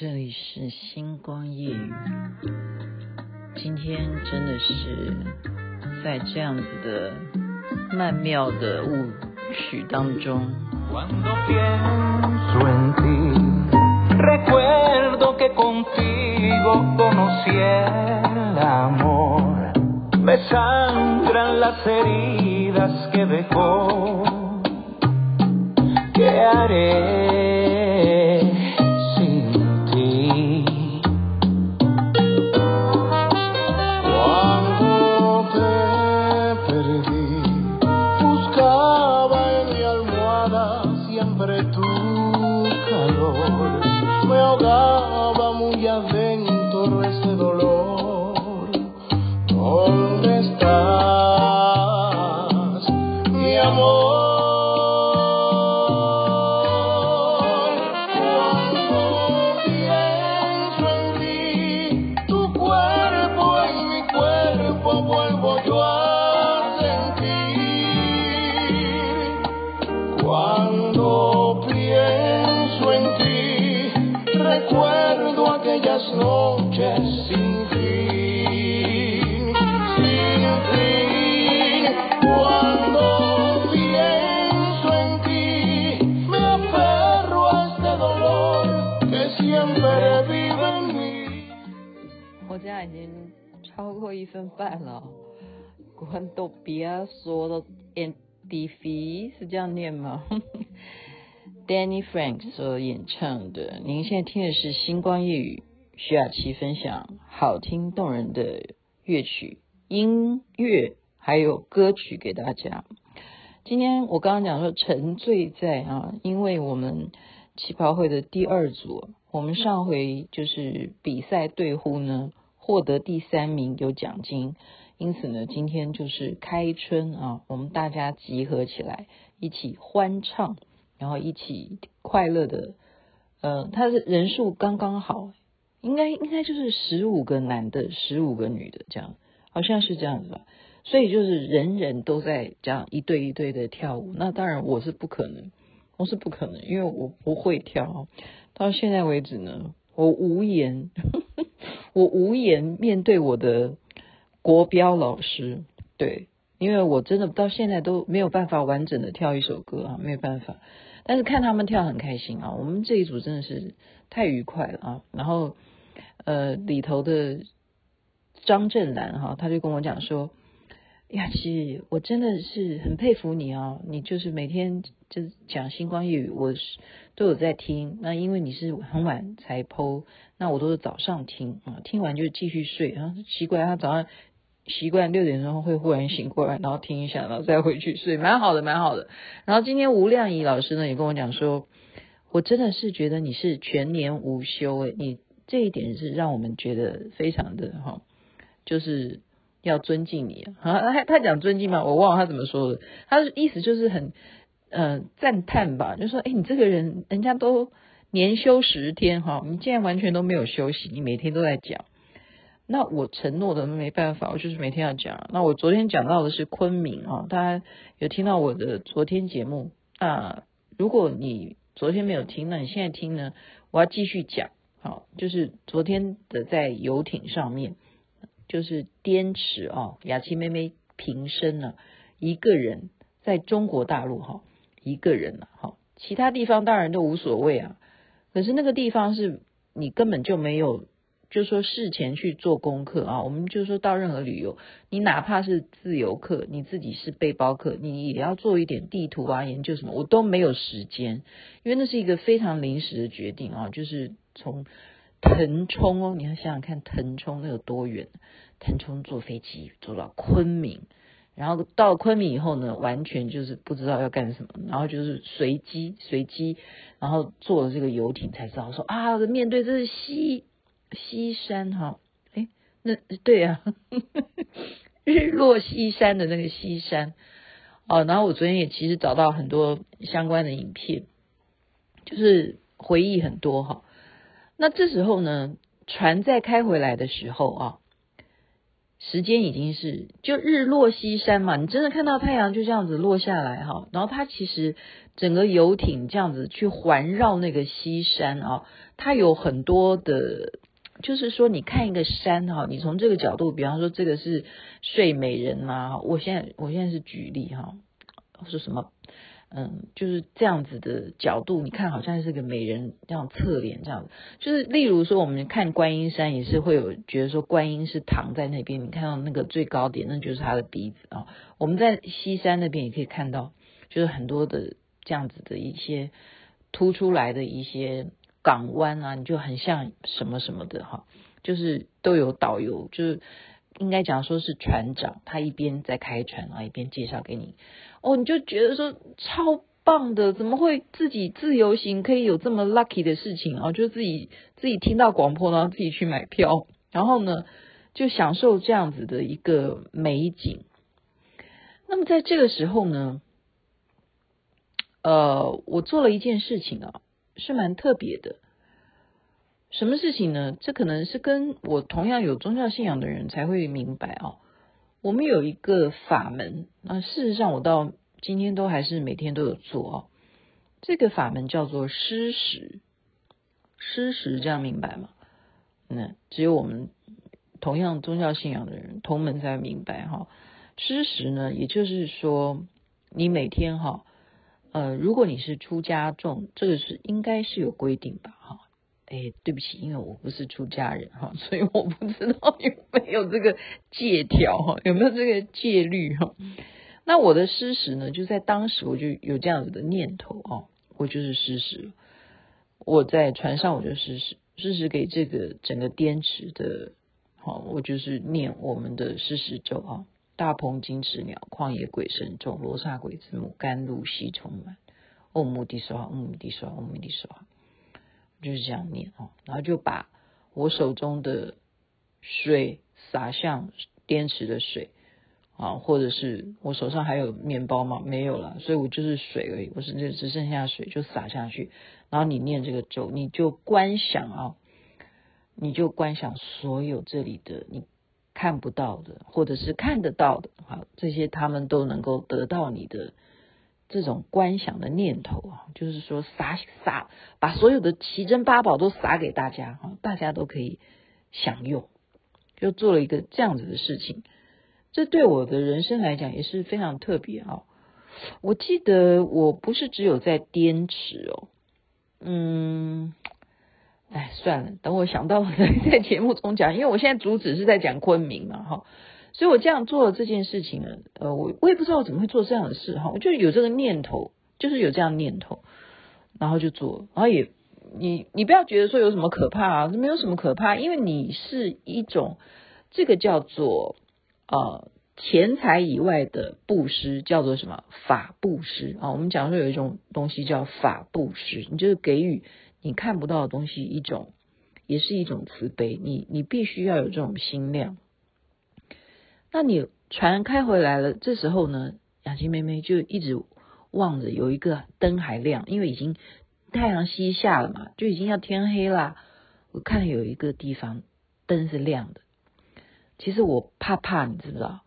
这里是星光夜语。今天真的是在这样子的曼妙的舞曲当中。我家已经超过一分半了。Cuando pienso en ti 是这样念吗？Danny Frank 所演唱的。您现在听的是星光夜语，徐雅琪分享好听动人的乐曲、音乐还有歌曲给大家。今天我刚刚讲说沉醉在啊，因为我们旗袍会的第二组，我们上回就是比赛对呼呢，获得第三名有奖金，因此呢，今天就是开春啊，我们大家集合起来一起欢唱，然后一起快乐的，呃，他的人数刚刚好，应该应该就是十五个男的，十五个女的这样，好像是这样子吧。所以就是人人都在这样一对一对的跳舞，那当然我是不可能，我是不可能，因为我不会跳。到现在为止呢，我无言，我无言面对我的国标老师，对，因为我真的到现在都没有办法完整的跳一首歌啊，没有办法。但是看他们跳很开心啊，我们这一组真的是太愉快了啊。然后呃里头的张震南哈，他就跟我讲说。雅琪，我真的是很佩服你哦！你就是每天就讲星光夜语，我是都有在听。那因为你是很晚才 po，那我都是早上听啊，听完就继续睡。然后奇怪，他早上习惯六点钟会忽然醒过来，然后听一下，然后再回去睡，蛮好的，蛮好的。然后今天吴亮仪老师呢也跟我讲说，我真的是觉得你是全年无休诶，你这一点是让我们觉得非常的哈，就是。要尊敬你啊！他他讲尊敬吗？我忘了他怎么说的。他的意思就是很呃赞叹吧，就说哎，你这个人，人家都年休十天哈，你竟然完全都没有休息，你每天都在讲。那我承诺的没办法，我就是每天要讲。那我昨天讲到的是昆明啊，大家有听到我的昨天节目啊？如果你昨天没有听，那你现在听呢？我要继续讲。好，就是昨天的在游艇上面。就是滇池哦，雅琪妹妹平生呢，一个人在中国大陆哈，一个人了哈，其他地方当然都无所谓啊。可是那个地方是你根本就没有，就说事前去做功课啊。我们就说到任何旅游，你哪怕是自由客，你自己是背包客，你也要做一点地图啊，研究什么，我都没有时间，因为那是一个非常临时的决定啊，就是从。腾冲哦，你要想想看，腾冲那有多远？腾冲坐飞机坐到昆明，然后到昆明以后呢，完全就是不知道要干什么，然后就是随机随机，然后坐了这个游艇才知道说啊，面对这是西西山哈，哎，那对啊，日落西山的那个西山哦，然后我昨天也其实找到很多相关的影片，就是回忆很多哈。那这时候呢，船在开回来的时候啊，时间已经是就日落西山嘛，你真的看到太阳就这样子落下来哈。然后它其实整个游艇这样子去环绕那个西山啊，它有很多的，就是说你看一个山哈，你从这个角度，比方说这个是睡美人呐，我现在我现在是举例哈，说什么？嗯，就是这样子的角度，你看好像是个美人这样侧脸这样子，就是例如说我们看观音山也是会有觉得说观音是躺在那边，你看到那个最高点，那就是他的鼻子啊。我们在西山那边也可以看到，就是很多的这样子的一些凸出来的一些港湾啊，你就很像什么什么的哈，就是都有导游，就是应该讲说是船长，他一边在开船啊，一边介绍给你。哦，你就觉得说超棒的，怎么会自己自由行可以有这么 lucky 的事情啊？就自己自己听到广播，然后自己去买票，然后呢就享受这样子的一个美景。那么在这个时候呢，呃，我做了一件事情啊，是蛮特别的。什么事情呢？这可能是跟我同样有宗教信仰的人才会明白啊。我们有一个法门，那事实上我到今天都还是每天都有做哦。这个法门叫做施食，施食这样明白吗？那只有我们同样宗教信仰的人同门才明白哈。施食呢，也就是说你每天哈，呃，如果你是出家众，这个是应该是有规定吧哈。哎，对不起，因为我不是出家人哈，所以我不知道有没有这个戒条哈，有没有这个戒律哈。那我的施食呢，就在当时我就有这样子的念头哦，我就是施食。我在船上我就施食，施食给这个整个滇池的，好，我就是念我们的施食咒啊，大鹏金翅鸟，旷野鬼神众，罗刹鬼子母，甘露悉充满，唵嘛呢叭，唵嘛呢叭，唵嘛呢叭。就是这样念哦，然后就把我手中的水洒向滇池的水啊，或者是我手上还有面包吗？没有了，所以我就是水而已，我是就只剩下水就洒下去。然后你念这个咒，你就观想啊，你就观想所有这里的你看不到的，或者是看得到的，好，这些他们都能够得到你的。这种观想的念头啊，就是说撒撒，把所有的奇珍八宝都撒给大家哈，大家都可以享用，就做了一个这样子的事情。这对我的人生来讲也是非常特别啊。我记得我不是只有在滇池哦，嗯，哎，算了，等我想到了在节目中讲，因为我现在主旨是在讲昆明嘛，哈。所以我这样做了这件事情呢，呃，我我也不知道我怎么会做这样的事哈，我就有这个念头，就是有这样念头，然后就做，然后也你你不要觉得说有什么可怕啊，没有什么可怕，因为你是一种这个叫做呃钱财以外的布施，叫做什么法布施啊？我们讲说有一种东西叫法布施，你就是给予你看不到的东西一种，也是一种慈悲，你你必须要有这种心量。那你船开回来了，这时候呢，雅琪妹妹就一直望着有一个灯还亮，因为已经太阳西下了嘛，就已经要天黑了。我看有一个地方灯是亮的，其实我怕怕，你知不知道？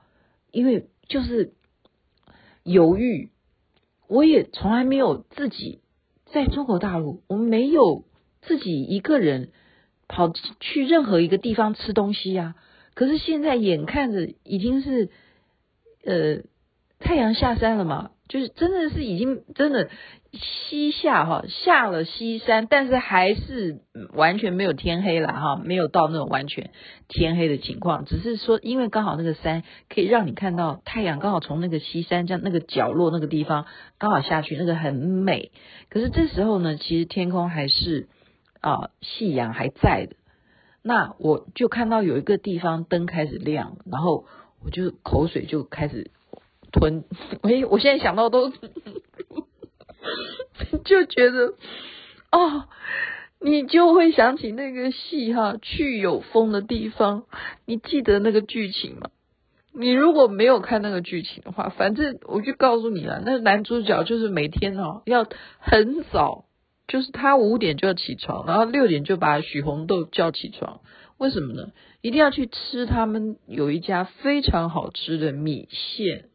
因为就是犹豫，我也从来没有自己在中国大陆，我没有自己一个人跑去任何一个地方吃东西呀、可是现在眼看着已经是，呃，太阳下山了嘛，就是真的是已经真的西下哈，下了西山，但是还是完全没有天黑了哈，没有到那种完全天黑的情况，只是说因为刚好那个山可以让你看到太阳刚好从那个西山这样那个角落那个地方刚好下去，那个很美。可是这时候呢，其实天空还是啊，夕阳还在的。那我就看到有一个地方灯开始亮，然后我就口水就开始吞。哎，我现在想到都 就觉得哦，你就会想起那个戏哈，去有风的地方。你记得那个剧情吗？你如果没有看那个剧情的话，反正我就告诉你了，那男主角就是每天哦要很早。就是他五点就要起床，然后六点就把许红豆叫起床。为什么呢？一定要去吃他们有一家非常好吃的米线。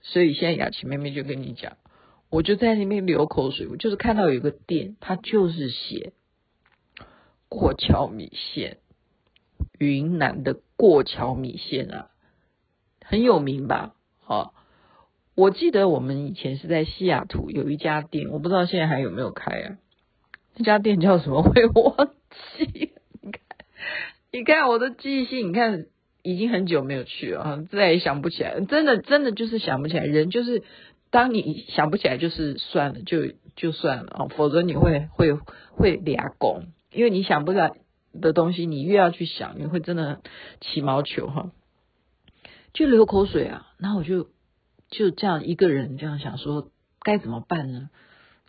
所以现在雅琪妹妹就跟你讲，我就在那边流口水。我就是看到有一个店，它就是写过桥米线，云南的过桥米线啊，很有名吧？好，我记得我们以前是在西雅图有一家店，我不知道现在还有没有开啊？那家店叫什么？会忘记？你看，你看我的记性，你看。已经很久没有去了，再也想不起来，真的真的就是想不起来。人就是，当你想不起来，就是算了，就就算了啊，否则你会会会俩拱，因为你想不起来的东西，你越要去想，你会真的起毛球哈，就流口水啊。然后我就就这样一个人这样想说，该怎么办呢？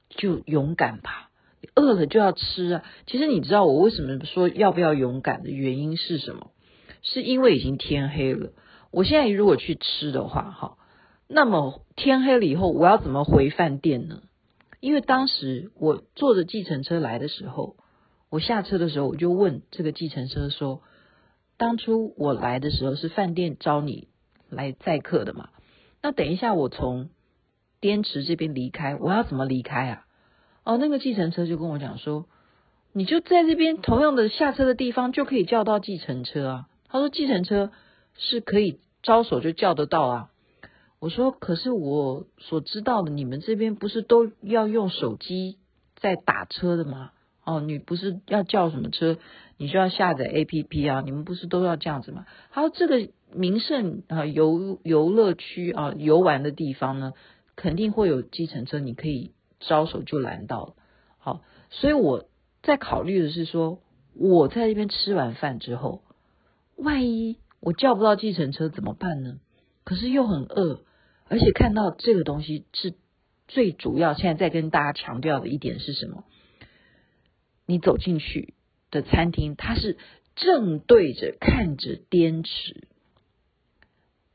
就勇敢吧，饿了就要吃啊。其实你知道我为什么说要不要勇敢的原因是什么？是因为已经天黑了，我现在如果去吃的话，哈，那么天黑了以后，我要怎么回饭店呢？因为当时我坐着计程车来的时候，我下车的时候，我就问这个计程车说：“当初我来的时候是饭店招你来载客的嘛？那等一下我从滇池这边离开，我要怎么离开啊？”哦，那个计程车就跟我讲说：“你就在这边同样的下车的地方就可以叫到计程车啊。”他说：“计程车是可以招手就叫得到啊。”我说：“可是我所知道的，你们这边不是都要用手机在打车的吗？哦，你不是要叫什么车，你就要下载 APP 啊？你们不是都要这样子吗？”他说：“这个名胜啊游游乐区啊游玩的地方呢，肯定会有计程车，你可以招手就拦到。好，所以我在考虑的是说，我在这边吃完饭之后。”万一我叫不到计程车怎么办呢？可是又很饿，而且看到这个东西是最主要。现在在跟大家强调的一点是什么？你走进去的餐厅，它是正对着看着滇池，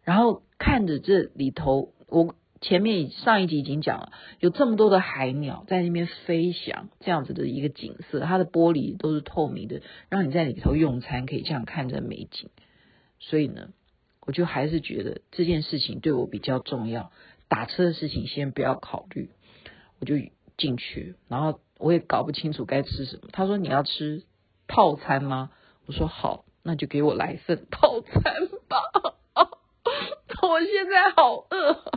然后看着这里头。我前面上一集已经讲了，有这么多的海鸟在那边飞翔，这样子的一个景色，它的玻璃都是透明的，让你在里头用餐可以这样看着美景。所以呢，我就还是觉得这件事情对我比较重要。打车的事情先不要考虑，我就进去，然后我也搞不清楚该吃什么。他说，你要吃套餐吗？我说好，那就给我来份套餐吧。我现在好饿。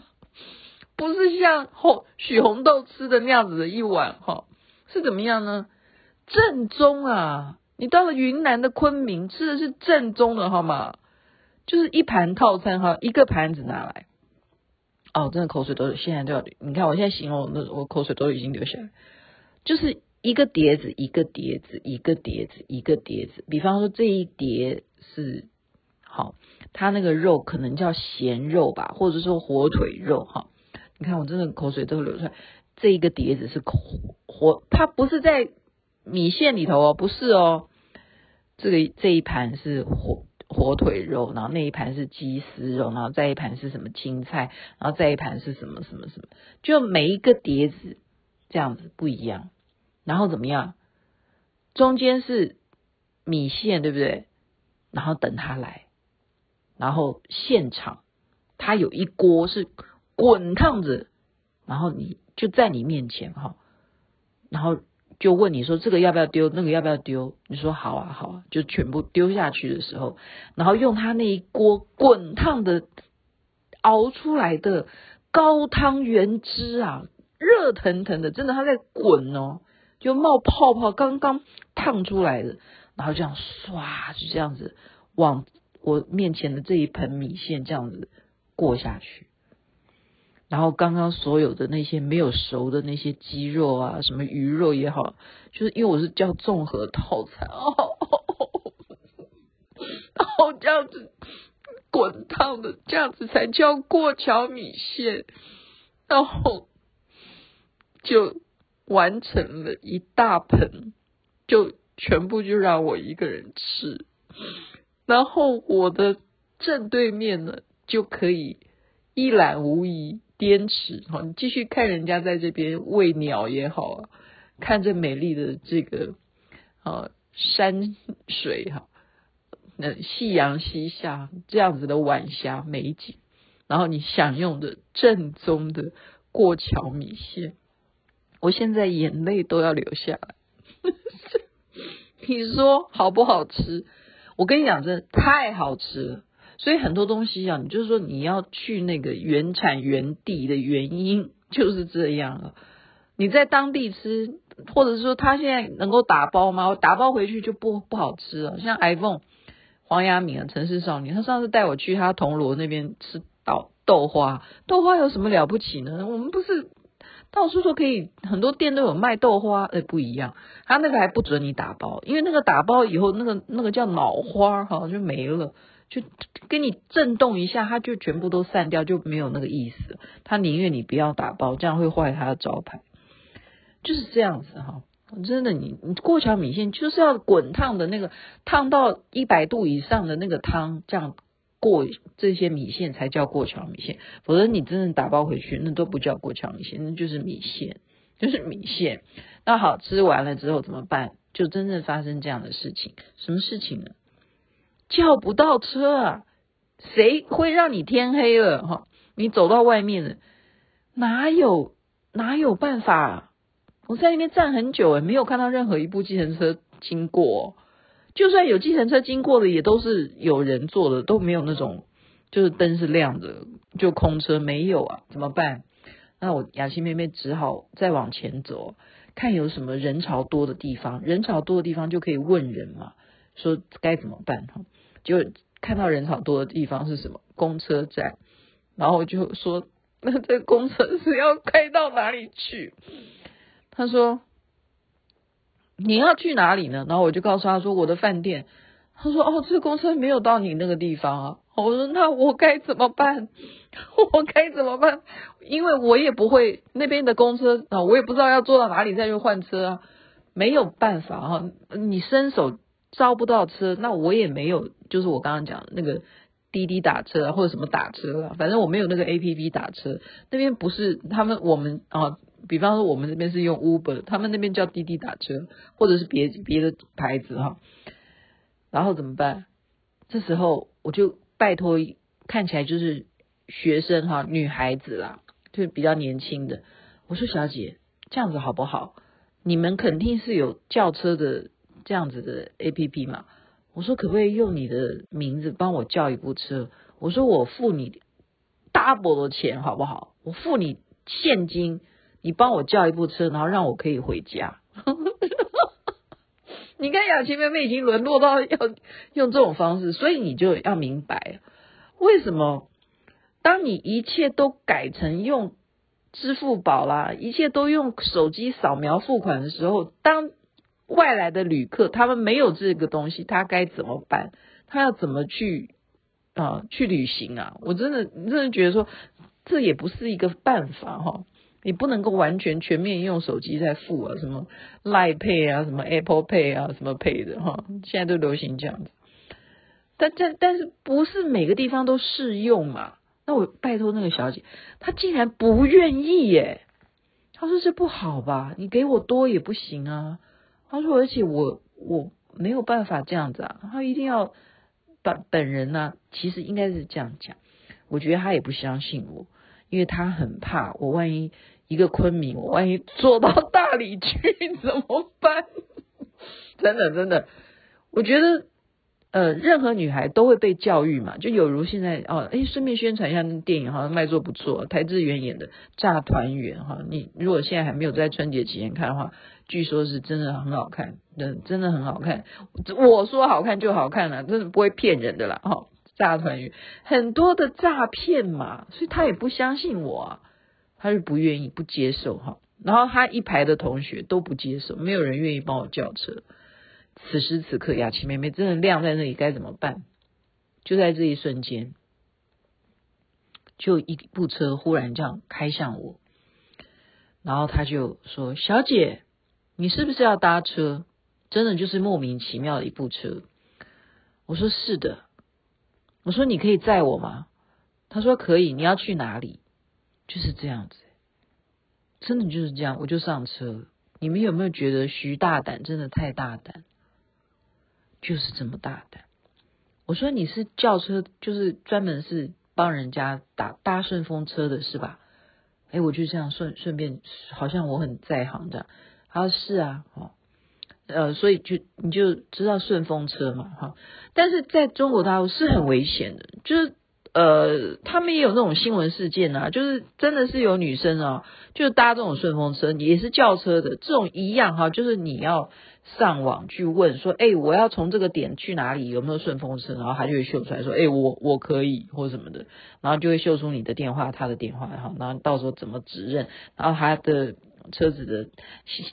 不是像红许红豆吃的那样子的一碗哈，是怎么样呢？正宗啊！你到了云南的昆明吃的是正宗的好吗？就是一盘套餐哈，一个盘子拿来。哦，真的口水都现在都要，你看我现在形容的，我口水都已经流下来。就是一个碟子，一个碟子，一个碟子，一个碟子。比方说这一碟是好，它那个肉可能叫咸肉吧，或者说火腿肉哈。你看，我真的口水都流出来。这一个碟子是火火，它不是在米线里头哦，不是哦。这个这一盘是火火腿肉，然后那一盘是鸡丝肉，然后再一盘是什么青菜，然后再一盘是什么什么什么，就每一个碟子这样子不一样。然后怎么样？中间是米线，对不对？然后等它来，然后现场它有一锅是。滚烫着，然后你就在你面前哈，然后就问你说这个要不要丢，那个要不要丢？你说好啊好啊，就全部丢下去的时候，然后用他那一锅滚烫的熬出来的高汤原汁啊，热腾腾的，真的它在滚哦，就冒泡泡，刚刚烫出来的，然后这样唰就这样子往我面前的这一盆米线这样子过下去。然后刚刚所有的那些没有熟的那些鸡肉啊，什么鱼肉也好，就是因为我是叫综合套餐哦，然后这样子滚烫的，这样子才叫过桥米线，然后就完成了一大盆，就全部就让我一个人吃，然后我的正对面呢就可以一览无遗。滇池哈，你继续看人家在这边喂鸟也好啊，看着美丽的这个啊山水哈，那夕阳西下这样子的晚霞美景，然后你享用的正宗的过桥米线，我现在眼泪都要流下来。你说好不好吃？我跟你讲，真的太好吃了。所以很多东西啊，你就是说你要去那个原产原地的原因就是这样了。你在当地吃，或者是说他现在能够打包吗？我打包回去就不不好吃了。像 iPhone 黄雅敏啊，城市少女，他上次带我去他铜锣那边吃豆豆花，豆花有什么了不起呢？我们不是到处都可以，很多店都有卖豆花，哎，不一样，他那个还不准你打包，因为那个打包以后，那个那个叫脑花哈就没了，就给你震动一下，它就全部都散掉，就没有那个意思。他宁愿你不要打包，这样会坏他的招牌。就是这样子哈，真的，你你过桥米线就是要滚烫的那个，烫到一百度以上的那个汤，这样过这些米线才叫过桥米线，否则你真正打包回去，那都不叫过桥米线，那就是米线，就是米线。那好，吃完了之后怎么办？就真正发生这样的事情，什么事情呢？叫不到车啊，谁会让你天黑了哈？你走到外面了，哪有哪有办法啊？我在那边站很久诶，没有看到任何一部计程车经过。就算有计程车经过的，也都是有人坐的，都没有那种就是灯是亮的，就空车没有啊？怎么办？那我雅琪妹妹只好再往前走，看有什么人潮多的地方。人潮多的地方就可以问人嘛，说该怎么办哈？就看到人潮多的地方是什么？公车站。然后就说，那这公车是要开到哪里去？他说：“你要去哪里呢？”然后我就告诉他说：“我的饭店。”他说：“哦，这公车没有到你那个地方啊。”我说：“那我该怎么办？我该怎么办？因为我也不会那边的公车啊，我也不知道要坐到哪里再去换车啊，没有办法哈。你伸手招不到车，那我也没有，就是我刚刚讲的那个滴滴打车或者什么打车啊，反正我没有那个 APP 打车。那边不是他们我们啊。”比方说，我们这边是用 Uber，他们那边叫滴滴打车，或者是别别的牌子哈。然后怎么办？这时候我就拜托，看起来就是学生哈，女孩子啦，就比较年轻的。我说小姐，这样子好不好？你们肯定是有叫车的这样子的 APP 嘛。我说可不可以用你的名字帮我叫一部车？我说我付你 double 的钱好不好？我付你现金。你帮我叫一部车，然后让我可以回家。你看雅琪妹妹已经沦落到要用这种方式，所以你就要明白，为什么当你一切都改成用支付宝啦，一切都用手机扫描付款的时候，当外来的旅客他们没有这个东西，他该怎么办？他要怎么去啊去旅行啊？我真的真的觉得说，这也不是一个办法哈。你不能够完全全面用手机在付啊，什么 Line Pay 啊，什么 Apple Pay 啊，什么 Pay 的哈，现在都流行这样子。但但但是不是每个地方都适用嘛？那我拜托那个小姐，她竟然不愿意耶。她说这不好吧？你给我多也不行啊。他说而且我我没有办法这样子啊。他一定要本本人呢、其实应该是这样讲。我觉得他也不相信我，因为他很怕我万一。一个昆明，我万一坐到大理去 怎么办？真的真的，我觉得呃，任何女孩都会被教育嘛，就有如现在哦，哎，顺便宣传一下那电影，好像卖座不错，台智源演的《诈团圆》哈，你如果现在还没有在春节期间看的话，据说是真的很好看，真真的很好看。我说好看就好看了，真的不会骗人的啦哈。诈团圆很多的诈骗嘛，所以他也不相信我啊。他是不愿意不接受哈，然后他一排的同学都不接受，没有人愿意帮我叫车。此时此刻，雅琪妹妹真的晾在那里，该怎么办？就在这一瞬间，就一部车忽然这样开向我，然后他就说：“小姐，你是不是要搭车？”真的就是莫名其妙的一部车。我说：“是的。”我说：“你可以载我吗？”他说：“可以。”你要去哪里？就是这样子，真的就是这样，我就上车。你们有没有觉得徐大胆真的太大胆？就是这么大胆。我说你是叫车，就是专门是帮人家打搭顺风车的是吧？哎，我就这样顺顺便，好像我很在行这样。他说是啊，哦，呃，所以就你就知道顺风车嘛，哈。但是在中国大陆是很危险的，就是。呃，他们也有那种新闻事件啊，就是真的是有女生啊，就搭这种顺风车，也是轿车的这种一样哈，就是你要上网去问说，哎，我要从这个点去哪里，有没有顺风车？然后他就会秀出来说，哎，我我可以或什么的，然后就会秀出你的电话，他的电话，然后然后到时候怎么指认，然后他的。车子的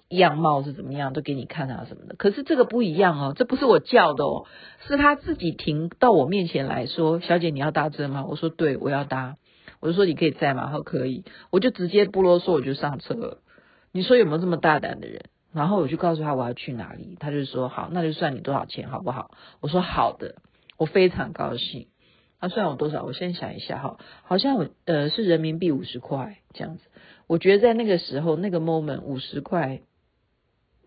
样貌是怎么样，都给你看啊什么的。可是这个不一样哦，这不是我叫的哦，是他自己停到我面前来说：“小姐，你要搭车吗？”我说：“对，我要搭。”我就说：“你可以载吗？”他说：“可以。”我就直接不啰嗦，我就上车了。你说有没有这么大胆的人？然后我就告诉他我要去哪里，他就说：“好，那就算你多少钱，好不好？”我说：“好的。”我非常高兴。他算我多少？我先想一下哈，好像我呃是人民币五十块这样子。我觉得在那个时候，那个 moment 五十块，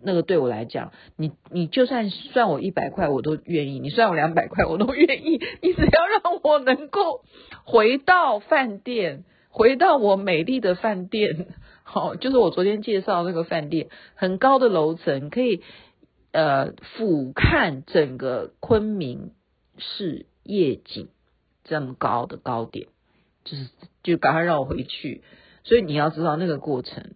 那个对我来讲，你你就算算我一百块，我都愿意；你算我两百块，我都愿意。你只要让我能够回到饭店，回到我美丽的饭店，好，就是我昨天介绍那个饭店，很高的楼层，可以呃俯瞰整个昆明市夜景，这么高的高点，就是就赶快让我回去。所以你要知道那个过程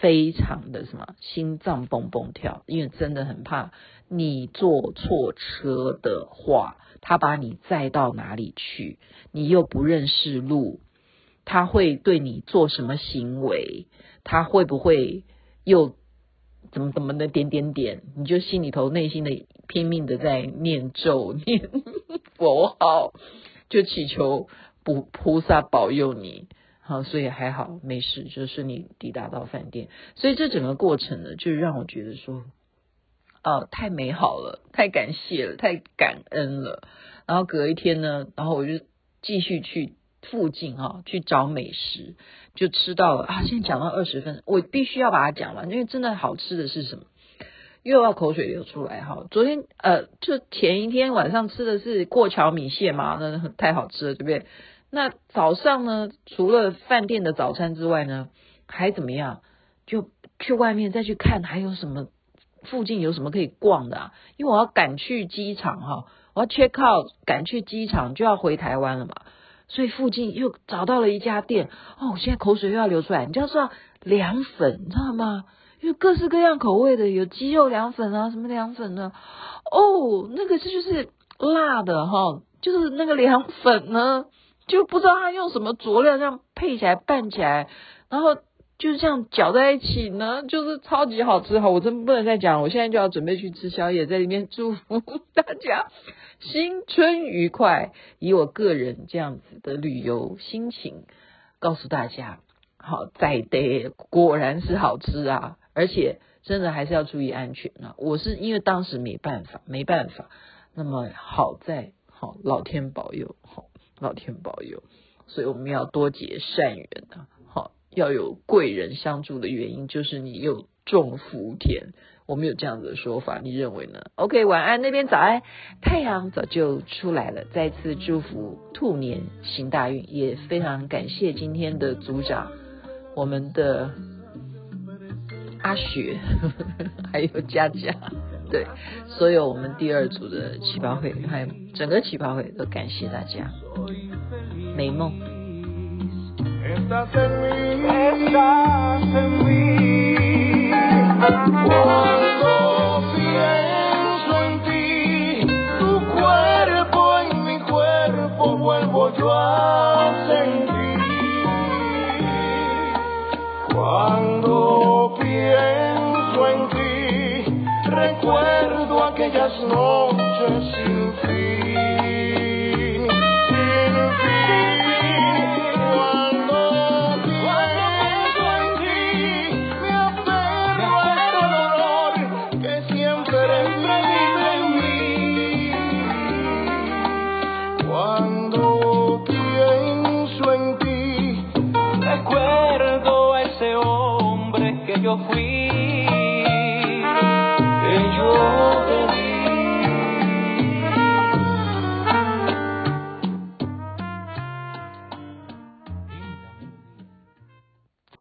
非常的什么心脏蹦蹦跳，因为真的很怕你坐错车的话，他把你载到哪里去，你又不认识路，他会对你做什么行为，他会不会又怎么怎么的点点点，你就心里头内心的拼命的在念咒念佛号，就祈求菩菩萨保佑你。啊，所以还好，没事，就顺利抵达到饭店。所以这整个过程呢，就让我觉得说，哦，太美好了，太感谢了，太感恩了。然后隔一天呢，然后我就继续去附近哈、哦，去找美食，就吃到了啊。现在讲到二十分，我必须要把它讲完，因为真的好吃的是什么？又要口水流出来哈。昨天呃，就前一天晚上吃的是过桥米线嘛，那太好吃了，对不对？那早上呢，除了饭店的早餐之外呢，还怎么样？就去外面再去看还有什么，附近有什么可以逛的啊？因为我要赶去机场哈，我要 check out，赶去机场就要回台湾了嘛，所以附近又找到了一家店哦，我现在口水又要流出来。你就要知道凉粉，你知道吗？因为各式各样口味的，有鸡肉凉粉啊，什么凉粉呢？哦，那个是就是辣的哈，就是那个凉粉呢。就不知道他用什么佐料这样配起来拌起来，然后就是这样搅在一起呢，就是超级好吃哈！我真不能再讲，我现在就要准备去吃宵夜，在里面祝福大家新春愉快，以我个人这样子的旅游心情告诉大家，好在得果然是好吃啊，而且真的还是要注意安全啊！我是因为当时没办法，没办法，那么好在好老天保佑好。老天保佑，所以我们要多结善缘啊！好，要有贵人相助的原因，就是你有种福田。我们有这样子的说法，你认为呢？OK，晚安，那边早安，太阳早就出来了。再次祝福兔年行大运，也非常感谢今天的组长，我们的阿雪，还有佳佳。对所有我们第二组的旗袍会还有整个旗袍会都感谢大家。美梦。snow.